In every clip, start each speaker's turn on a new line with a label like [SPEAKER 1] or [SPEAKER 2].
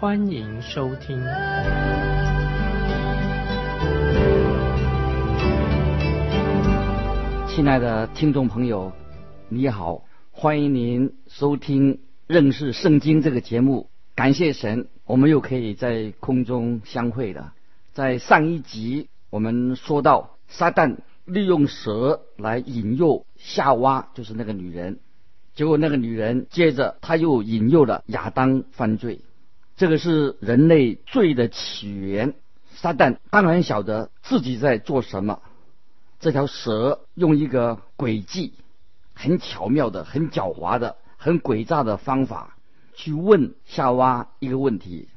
[SPEAKER 1] 欢迎收听。
[SPEAKER 2] 亲爱的听众朋友，你好，欢迎您收听。认识圣经这个节目，感谢神，我们又可以在空中相会了。在上一集，我们说到撒旦利用蛇来引诱夏娃，就是那个女人。结果那个女人接着他又引诱了亚当犯罪。这个是人类罪的起源。撒旦当然晓得自己在做什么。这条蛇用一个诡计，很巧妙的、很狡猾的。很诡诈的方法去问夏娃一个问题，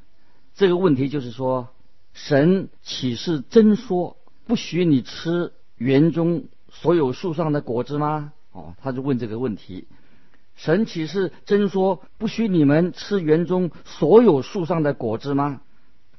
[SPEAKER 2] 这个问题就是说，神岂是真说不许你吃园中所有树上的果子吗？哦，他就问这个问题。神岂是真说不许你们吃园中所有树上的果子吗？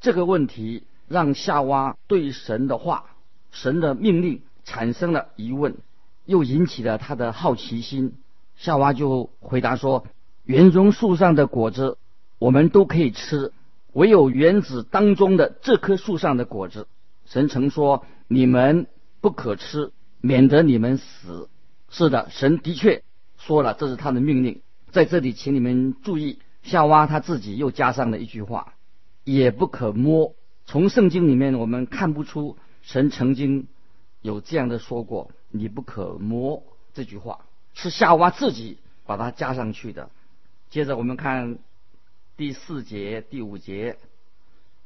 [SPEAKER 2] 这个问题让夏娃对神的话、神的命令产生了疑问，又引起了他的好奇心。夏娃就回答说：“园中树上的果子，我们都可以吃，唯有园子当中的这棵树上的果子，神曾说你们不可吃，免得你们死。”是的，神的确说了，这是他的命令。在这里，请你们注意，夏娃他自己又加上了一句话：“也不可摸。”从圣经里面我们看不出神曾经有这样的说过“你不可摸”这句话。是夏娃自己把它加上去的。接着我们看第四节、第五节，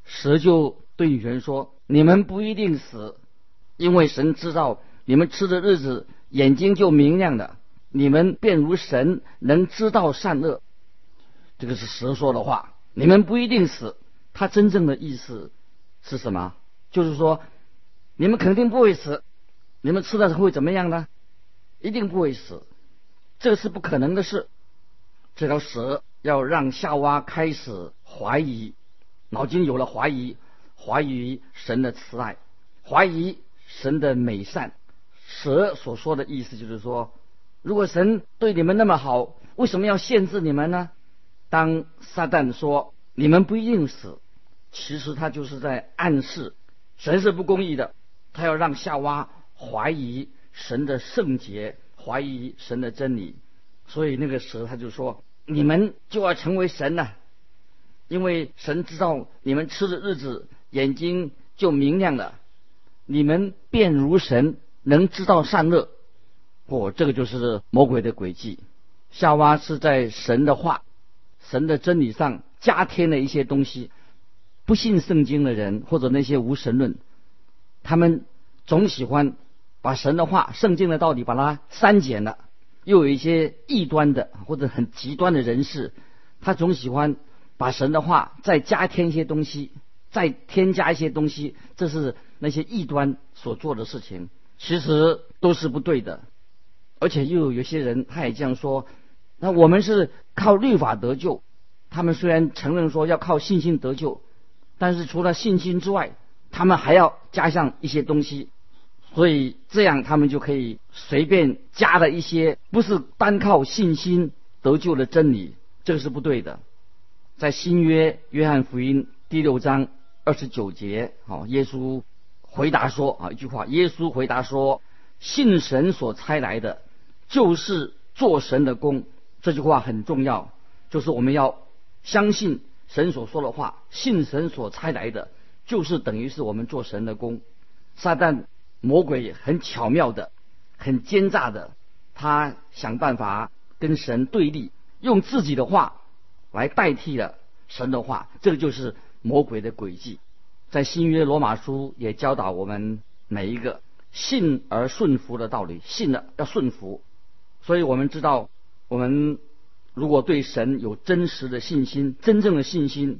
[SPEAKER 2] 蛇就对女人说：“你们不一定死，因为神知道你们吃的日子眼睛就明亮了，你们便如神能知道善恶。”这个是蛇说的话。你们不一定死，它真正的意思是什么？就是说，你们肯定不会死，你们吃的会怎么样呢？一定不会死。这是不可能的事。这条蛇要让夏娃开始怀疑，脑筋有了怀疑，怀疑神的慈爱，怀疑神的美善。蛇所说的意思就是说，如果神对你们那么好，为什么要限制你们呢？当撒旦说你们不一定死，其实他就是在暗示神是不公义的，他要让夏娃怀疑神的圣洁。怀疑神的真理，所以那个蛇他就说：“你们就要成为神了，因为神知道你们吃的日子眼睛就明亮了，你们便如神能知道善恶。”哦，这个就是魔鬼的诡计。夏娃是在神的话、神的真理上加添了一些东西。不信圣经的人或者那些无神论，他们总喜欢。把神的话、圣经的道理把它删减了，又有一些异端的或者很极端的人士，他总喜欢把神的话再加添一些东西，再添加一些东西，这是那些异端所做的事情，其实都是不对的。而且又有些人他也这样说：，那我们是靠律法得救，他们虽然承认说要靠信心得救，但是除了信心之外，他们还要加上一些东西。所以这样，他们就可以随便加了一些不是单靠信心得救的真理，这个是不对的。在新约约翰福音第六章二十九节，好，耶稣回答说啊，一句话，耶稣回答说：“信神所差来的，就是做神的功。”这句话很重要，就是我们要相信神所说的话，信神所差来的，就是等于是我们做神的功。撒旦。魔鬼很巧妙的、很奸诈的，他想办法跟神对立，用自己的话来代替了神的话，这个就是魔鬼的诡计。在新约罗马书也教导我们每一个信而顺服的道理，信了要顺服。所以我们知道，我们如果对神有真实的信心、真正的信心，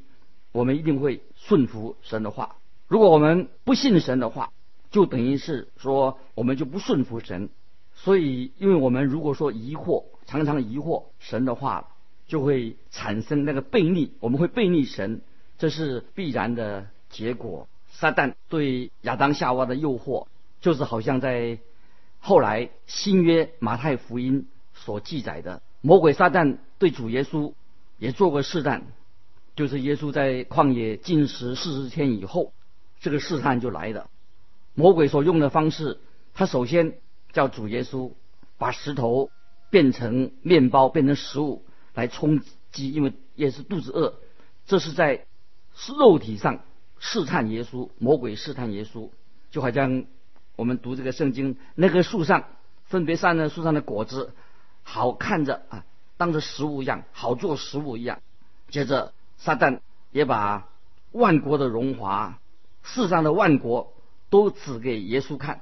[SPEAKER 2] 我们一定会顺服神的话。如果我们不信神的话，就等于是说我们就不顺服神。所以，因为我们如果说疑惑，常常疑惑神的话，就会产生那个悖逆，我们会悖逆神，这是必然的结果。撒旦对亚当夏娃的诱惑，就是好像在后来新约马太福音所记载的，魔鬼撒旦对主耶稣也做过试探，就是耶稣在旷野禁食四十天以后，这个试探就来了。魔鬼所用的方式，他首先叫主耶稣把石头变成面包，变成食物来充饥，因为也是肚子饿，这是在肉体上。试探耶稣，魔鬼试探耶稣，就好像我们读这个圣经，那棵树上分别散了树上的果子，好看着啊，当着食物一样，好做食物一样。接着撒旦也把万国的荣华，世上的万国都指给耶稣看，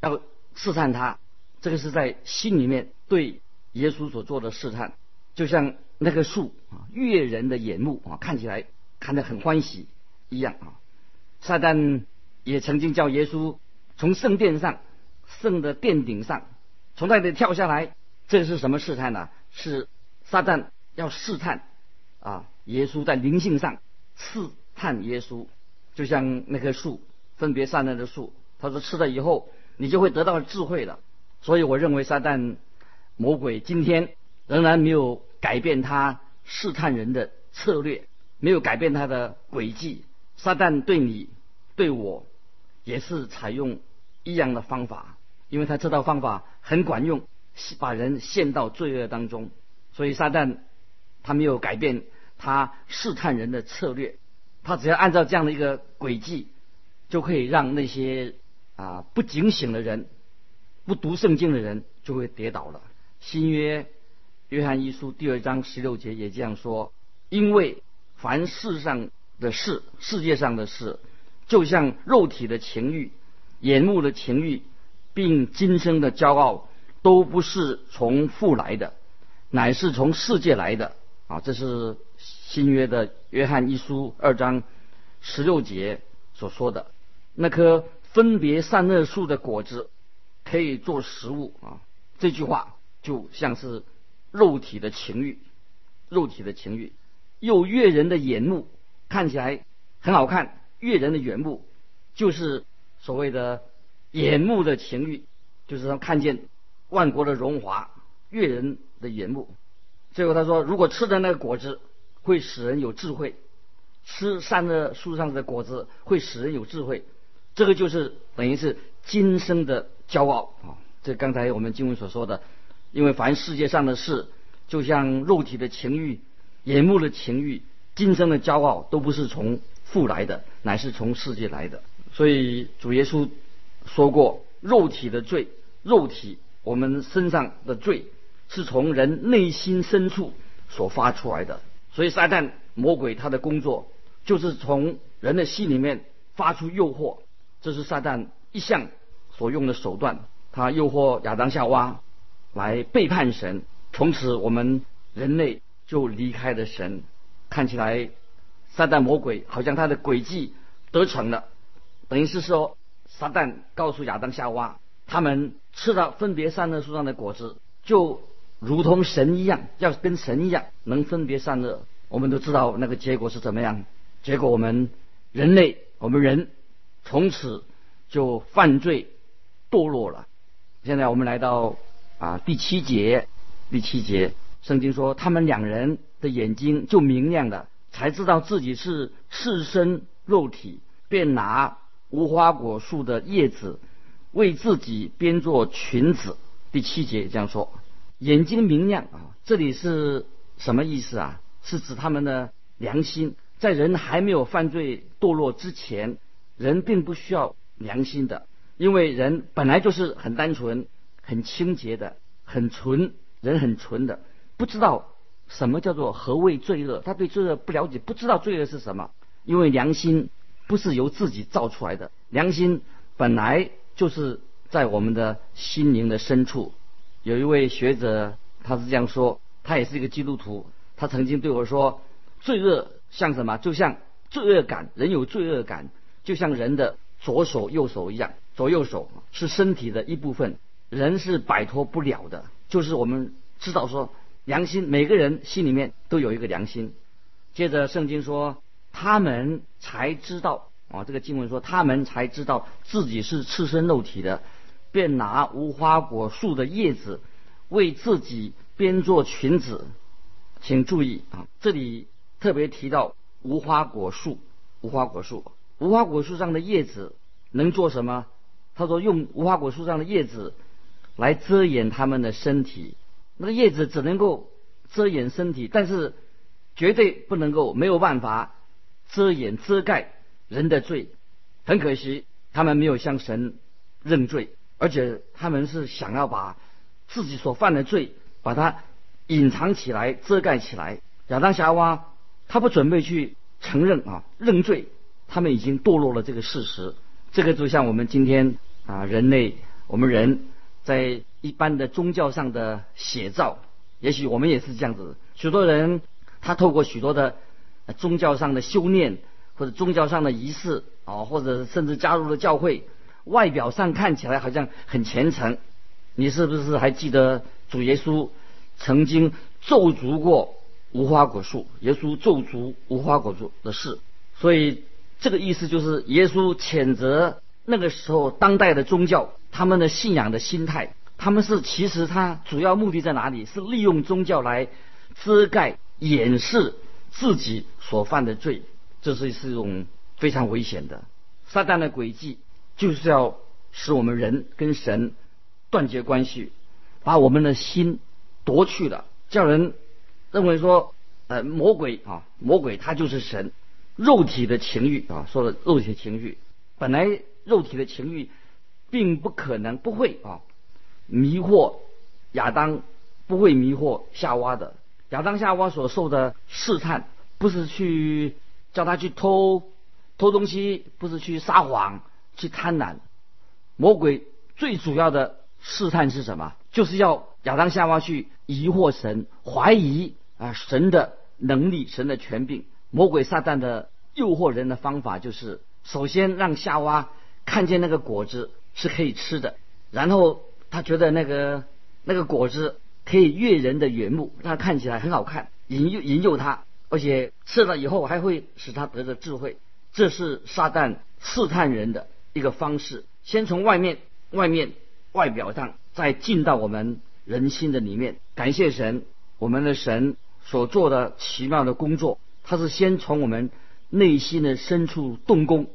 [SPEAKER 2] 要试探他。这个是在心里面对耶稣所做的试探，就像那棵树啊，悦人的眼目啊，看起来看得很欢喜。一样啊，撒旦也曾经叫耶稣从圣殿上、圣的殿顶上从那里跳下来。这是什么试探呢？是撒旦要试探啊，耶稣在灵性上试探耶稣，就像那棵树分别善恶的树。他说吃了以后，你就会得到智慧了。所以我认为撒旦魔鬼今天仍然没有改变他试探人的策略，没有改变他的轨迹。撒旦对你、对我也是采用一样的方法，因为他这套方法很管用，把人陷到罪恶当中。所以撒旦他没有改变他试探人的策略，他只要按照这样的一个轨迹，就可以让那些啊不警醒的人、不读圣经的人就会跌倒了。新约约翰一书第二章十六节也这样说：因为凡世上。的事，世界上的事，就像肉体的情欲、眼目的情欲，并今生的骄傲，都不是从父来的，乃是从世界来的。啊，这是新约的约翰一书二章十六节所说的。那棵分别善恶树的果子可以做食物啊，这句话就像是肉体的情欲，肉体的情欲，又悦人的眼目。看起来很好看，悦人的眼目，就是所谓的眼目的情欲，就是说看见万国的荣华，悦人的眼目。最后他说，如果吃的那个果子会使人有智慧，吃善恶树上的果子会使人有智慧，这个就是等于是今生的骄傲啊。这刚才我们经文所说的，因为凡世界上的事，就像肉体的情欲、眼目的情欲。今生的骄傲都不是从父来的，乃是从世界来的。所以主耶稣说过，肉体的罪，肉体我们身上的罪，是从人内心深处所发出来的。所以撒旦魔鬼他的工作，就是从人的心里面发出诱惑，这是撒旦一向所用的手段。他诱惑亚当夏娃来背叛神，从此我们人类就离开了神。看起来，撒旦魔鬼好像他的诡计得逞了，等于是说，撒旦告诉亚当夏娃，他们吃了分别善恶树上的果子，就如同神一样，要跟神一样能分别善恶。我们都知道那个结果是怎么样？结果我们人类，我们人从此就犯罪堕落了。现在我们来到啊第七节，第七节，圣经说他们两人。的眼睛就明亮了，才知道自己是赤身肉体，便拿无花果树的叶子为自己编做裙子。第七节这样说：眼睛明亮啊，这里是什么意思啊？是指他们的良心，在人还没有犯罪堕落之前，人并不需要良心的，因为人本来就是很单纯、很清洁的、很纯，人很纯的，不知道。什么叫做何谓罪恶？他对罪恶不了解，不知道罪恶是什么。因为良心不是由自己造出来的，良心本来就是在我们的心灵的深处。有一位学者他是这样说，他也是一个基督徒，他曾经对我说：罪恶像什么？就像罪恶感，人有罪恶感，就像人的左手右手一样，左右手是身体的一部分，人是摆脱不了的。就是我们知道说，良心，每个人心里面都有一个良心。接着圣经说，他们才知道啊，这个经文说，他们才知道自己是赤身肉体的，便拿无花果树的叶子为自己编做裙子。请注意啊，这里特别提到无花果树。无花果树，无花果树上的叶子能做什么？他说用无花果树上的叶子来遮掩他们的身体。那个叶子只能够遮掩身体，但是绝对不能够没有办法遮掩遮盖人的罪。很可惜，他们没有向神认罪，而且他们是想要把自己所犯的罪把它隐藏起来、遮盖起来。亚当夏娃他不准备去。承认啊，认罪，他们已经堕落了这个事实。这个就像我们今天啊，人类，我们人在一般的宗教上的写照，也许我们也是这样子。许多人他透过许多的宗教上的修炼，或者宗教上的仪式啊，或者甚至加入了教会，外表上看起来好像很虔诚。你是不是还记得主耶稣曾经咒诅过？无花果树，耶稣咒诅无花果树的事，所以这个意思就是耶稣谴责那个时候当代的宗教，他们的信仰的心态，他们是其实他主要目的在哪里？是利用宗教来遮盖、掩饰自己所犯的罪，这是是一种非常危险的。撒旦的诡计就是要使我们人跟神断绝关系，把我们的心夺去了，叫人。认为说，呃，魔鬼啊，魔鬼他就是神，肉体的情欲啊，说的肉体的情欲，本来肉体的情欲，并不可能不会啊迷惑亚当，不会迷惑夏娃的。亚当夏娃所受的试探，不是去叫他去偷偷东西，不是去撒谎，去贪婪。魔鬼最主要的试探是什么？就是要亚当夏娃去疑惑神，怀疑。啊，神的能力，神的权柄，魔鬼撒旦的诱惑人的方法就是：首先让夏娃看见那个果子是可以吃的，然后他觉得那个那个果子可以悦人的眼目，让他看起来很好看，引诱引诱他，而且吃了以后还会使他得着智慧。这是撒旦试探人的一个方式，先从外面外面外表上，再进到我们人心的里面。感谢神，我们的神。所做的奇妙的工作，他是先从我们内心的深处动工。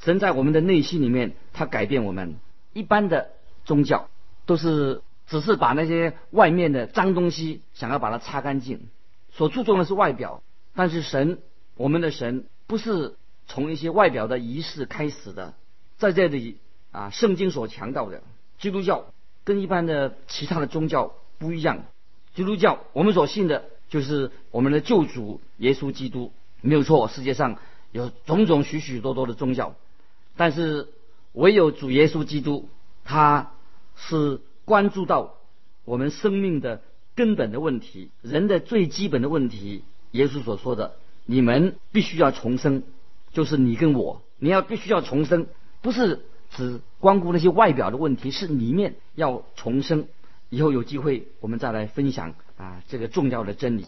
[SPEAKER 2] 神在我们的内心里面，他改变我们。一般的宗教都是只是把那些外面的脏东西想要把它擦干净，所注重的是外表。但是神，我们的神不是从一些外表的仪式开始的。在这里啊，圣经所强调的基督教跟一般的其他的宗教不一样。基督教我们所信的。就是我们的救主耶稣基督没有错。世界上有种种许许多多的宗教，但是唯有主耶稣基督，他是关注到我们生命的根本的问题，人的最基本的问题。耶稣所说的，你们必须要重生，就是你跟我，你要必须要重生，不是只光顾那些外表的问题，是里面要重生。以后有机会，我们再来分享啊这个重要的真理。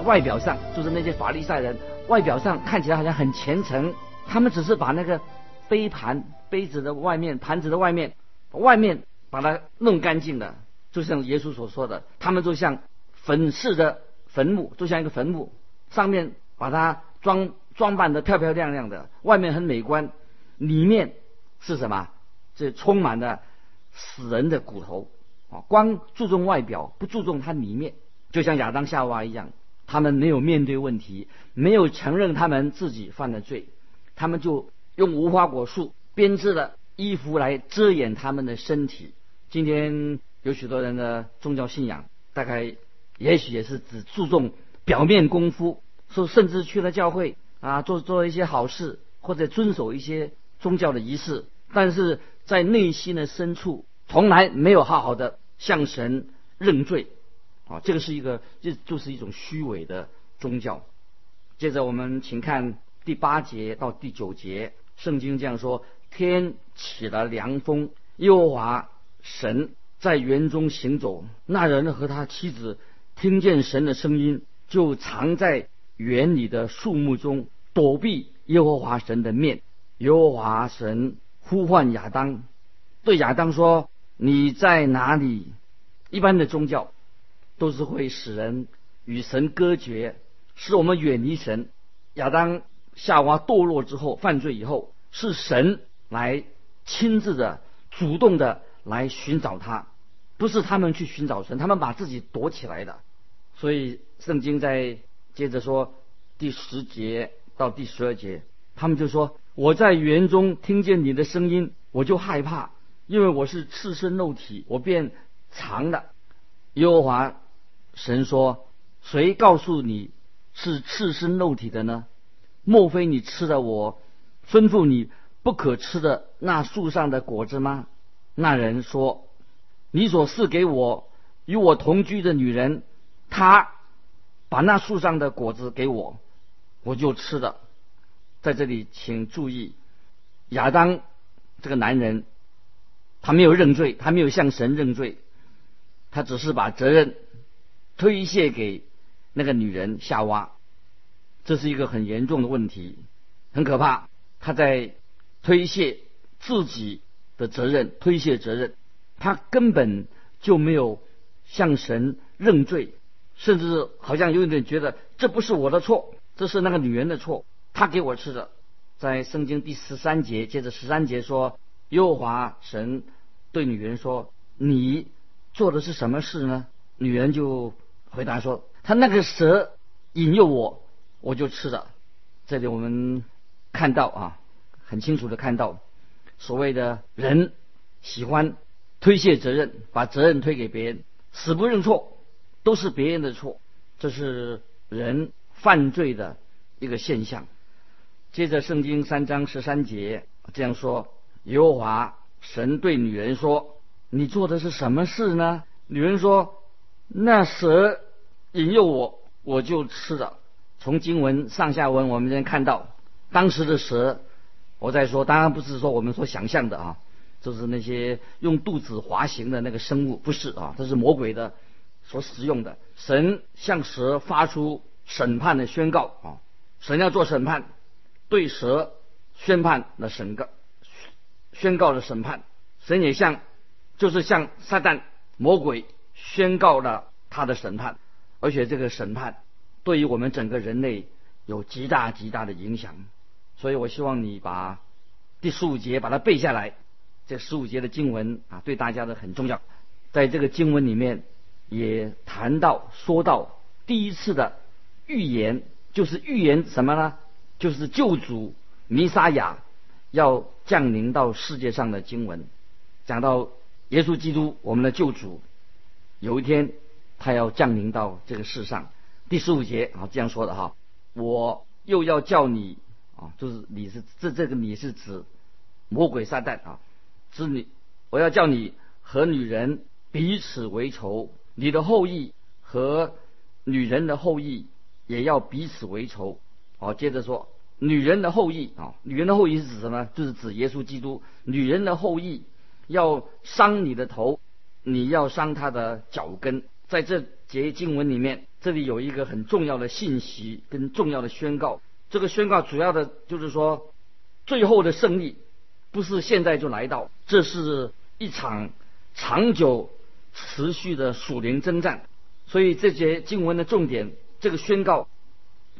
[SPEAKER 2] 外表上，就是那些法利赛人，外表上看起来好像很虔诚，他们只是把那个杯盘、杯子的外面、盘子的外面、外面把它弄干净了，就像耶稣所说的，他们就像粉饰的坟墓，就像一个坟墓，上面把它装装扮的漂漂亮亮的，外面很美观，里面是什么？这充满了死人的骨头啊！光注重外表，不注重它里面，就像亚当夏娃一样，他们没有面对问题，没有承认他们自己犯了罪，他们就用无花果树编织的衣服来遮掩他们的身体。今天有许多人的宗教信仰，大概也许也是只注重表面功夫，说甚至去了教会啊，做做一些好事，或者遵守一些宗教的仪式，但是。在内心的深处，从来没有好好的向神认罪，啊，这个是一个，这就是一种虚伪的宗教。接着我们请看第八节到第九节，圣经这样说：天起了凉风，耶和华神在园中行走，那人和他妻子听见神的声音，就藏在园里的树木中，躲避耶和华神的面。耶和华神。呼唤亚当，对亚当说：“你在哪里？”一般的宗教都是会使人与神隔绝，使我们远离神。亚当夏娃堕落之后，犯罪以后，是神来亲自的、主动的来寻找他，不是他们去寻找神，他们把自己躲起来的。所以圣经在接着说第十节到第十二节，他们就说。我在园中听见你的声音，我就害怕，因为我是赤身肉体，我便藏了。耶和华神说：“谁告诉你是赤身肉体的呢？莫非你吃了我吩咐你不可吃的那树上的果子吗？”那人说：“你所赐给我与我同居的女人，她把那树上的果子给我，我就吃了。”在这里，请注意，亚当这个男人，他没有认罪，他没有向神认罪，他只是把责任推卸给那个女人夏娃，这是一个很严重的问题，很可怕。他在推卸自己的责任，推卸责任，他根本就没有向神认罪，甚至好像有点觉得这不是我的错，这是那个女人的错。他给我吃的，在圣经第十三节，接着十三节说，耶和华神对女人说：“你做的是什么事呢？”女人就回答说：“他那个蛇引诱我，我就吃了。”这里我们看到啊，很清楚的看到，所谓的人喜欢推卸责任，把责任推给别人，死不认错，都是别人的错，这是人犯罪的一个现象。接着，圣经三章十三节这样说：“耶和华神对女人说：‘你做的是什么事呢？’女人说：‘那蛇引诱我，我就吃了。’从经文上下文，我们能看到当时的蛇。我在说，当然不是说我们所想象的啊，就是那些用肚子滑行的那个生物，不是啊，这是魔鬼的所使用的。神向蛇发出审判的宣告啊，神要做审判。”对蛇宣判了审告，宣告了审判。神也向，就是向撒旦魔鬼宣告了他的审判，而且这个审判对于我们整个人类有极大极大的影响。所以我希望你把第十五节把它背下来。这十五节的经文啊，对大家的很重要。在这个经文里面也谈到说到第一次的预言，就是预言什么呢？就是救主弥撒亚要降临到世界上的经文，讲到耶稣基督我们的救主，有一天他要降临到这个世上。第十五节啊这样说的哈，我又要叫你啊，就是你是这这个你是指魔鬼撒旦啊，是你我要叫你和女人彼此为仇，你的后裔和女人的后裔也要彼此为仇。好，接着说，女人的后裔啊，女人的后裔是指什么？就是指耶稣基督。女人的后裔要伤你的头，你要伤他的脚跟。在这节经文里面，这里有一个很重要的信息跟重要的宣告。这个宣告主要的就是说，最后的胜利不是现在就来到，这是一场长久持续的属灵征战。所以这节经文的重点，这个宣告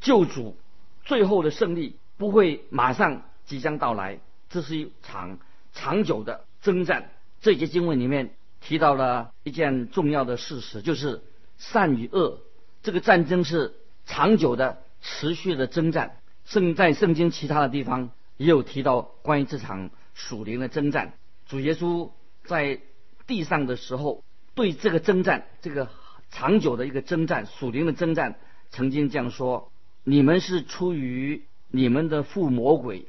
[SPEAKER 2] 救主最后的胜利不会马上即将到来，这是一场长久的征战。这节经文里面提到了一件重要的事实，就是善与恶这个战争是长久的、持续的征战。圣在圣经其他的地方也有提到关于这场属灵的征战。主耶稣在地上的时候，对这个征战这个。长久的一个征战，属灵的征战，曾经这样说：你们是出于你们的父魔鬼，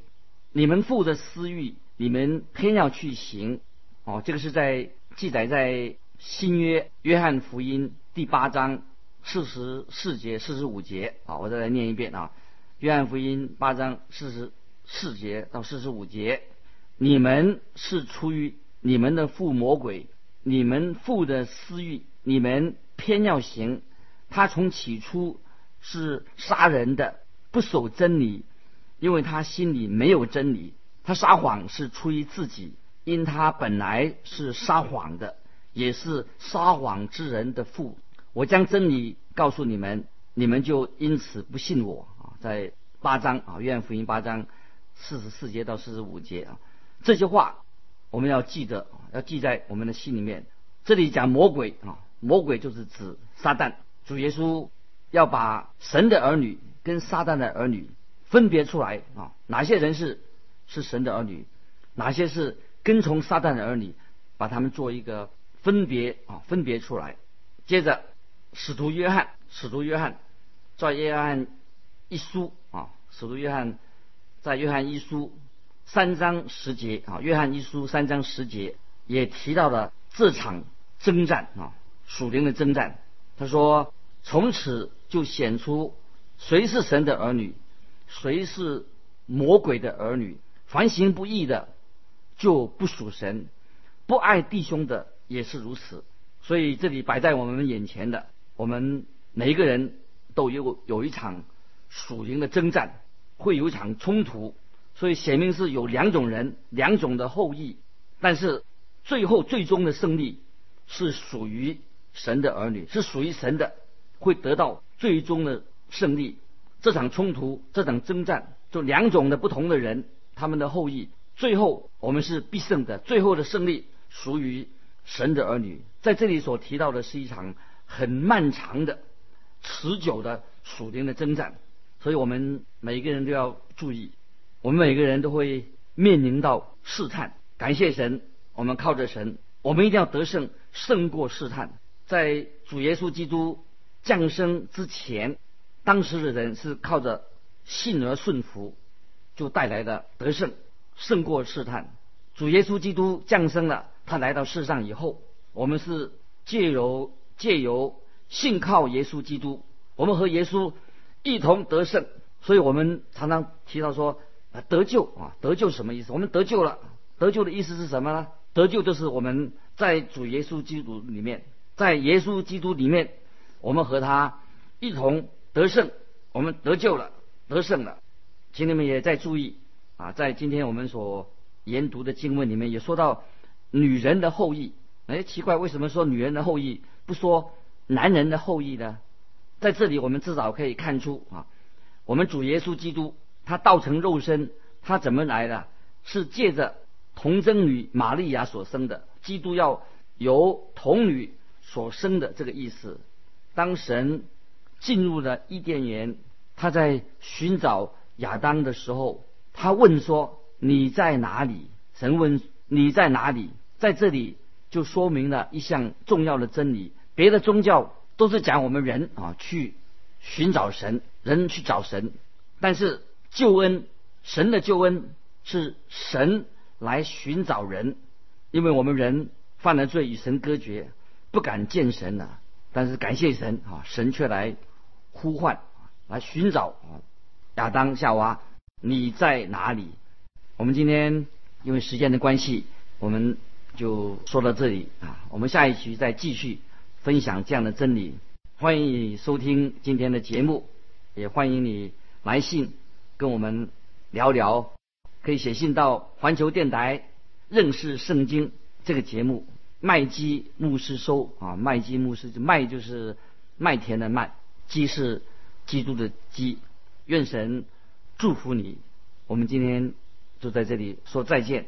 [SPEAKER 2] 你们父的私欲，你们偏要去行。哦，这个是在记载在新约约翰福音第八章四十四节、四十五节。啊，我再来念一遍啊，约翰福音八章四十四节到四十五节：你们是出于你们的父魔鬼，你们父的私欲，你们。偏要行，他从起初是杀人的，不守真理，因为他心里没有真理。他撒谎是出于自己，因他本来是撒谎的，也是撒谎之人的父。我将真理告诉你们，你们就因此不信我啊！在八章啊，约翰福音八章四十四节到四十五节啊，这些话我们要记得，要记在我们的心里面。这里讲魔鬼啊。魔鬼就是指撒旦，主耶稣要把神的儿女跟撒旦的儿女分别出来啊，哪些人是是神的儿女，哪些是跟从撒旦的儿女，把他们做一个分别啊，分别出来。接着，使徒约翰，使徒约翰在约翰一书啊，使徒约翰在约翰一书三章十节啊，约翰一书三章十节也提到了这场征战啊。属灵的征战，他说：“从此就显出谁是神的儿女，谁是魔鬼的儿女。凡行不义的，就不属神；不爱弟兄的，也是如此。所以这里摆在我们眼前的，我们每一个人都有有一场属灵的征战，会有一场冲突。所以显明是有两种人，两种的后裔，但是最后最终的胜利是属于。”神的儿女是属于神的，会得到最终的胜利。这场冲突，这场征战，就两种的不同的人，他们的后裔，最后我们是必胜的。最后的胜利属于神的儿女。在这里所提到的是一场很漫长的、持久的属灵的征战，所以我们每一个人都要注意，我们每个人都会面临到试探。感谢神，我们靠着神，我们一定要得胜，胜过试探。在主耶稣基督降生之前，当时的人是靠着信而顺服，就带来的得胜，胜过试探。主耶稣基督降生了，他来到世上以后，我们是借由借由信靠耶稣基督，我们和耶稣一同得胜。所以我们常常提到说啊，得救啊，得救什么意思？我们得救了，得救的意思是什么呢？得救就是我们在主耶稣基督里面。在耶稣基督里面，我们和他一同得胜，我们得救了，得胜了。请你们也在注意啊，在今天我们所研读的经文里面也说到女人的后裔。哎，奇怪，为什么说女人的后裔，不说男人的后裔呢？在这里，我们至少可以看出啊，我们主耶稣基督他道成肉身，他怎么来的？是借着童贞女玛利亚所生的。基督要由童女。所生的这个意思，当神进入了伊甸园，他在寻找亚当的时候，他问说：“你在哪里？”神问：“你在哪里？”在这里就说明了一项重要的真理。别的宗教都是讲我们人啊去寻找神，人去找神，但是救恩，神的救恩是神来寻找人，因为我们人犯了罪，与神隔绝。不敢见神了，但是感谢神啊，神却来呼唤，来寻找啊亚当夏娃，你在哪里？我们今天因为时间的关系，我们就说到这里啊，我们下一期再继续分享这样的真理。欢迎你收听今天的节目，也欢迎你来信跟我们聊聊。可以写信到环球电台认识圣经这个节目，麦基牧师收啊，麦基牧师就麦就是麦田的麦，基是基督的基。愿神祝福你。我们今天就在这里说再见。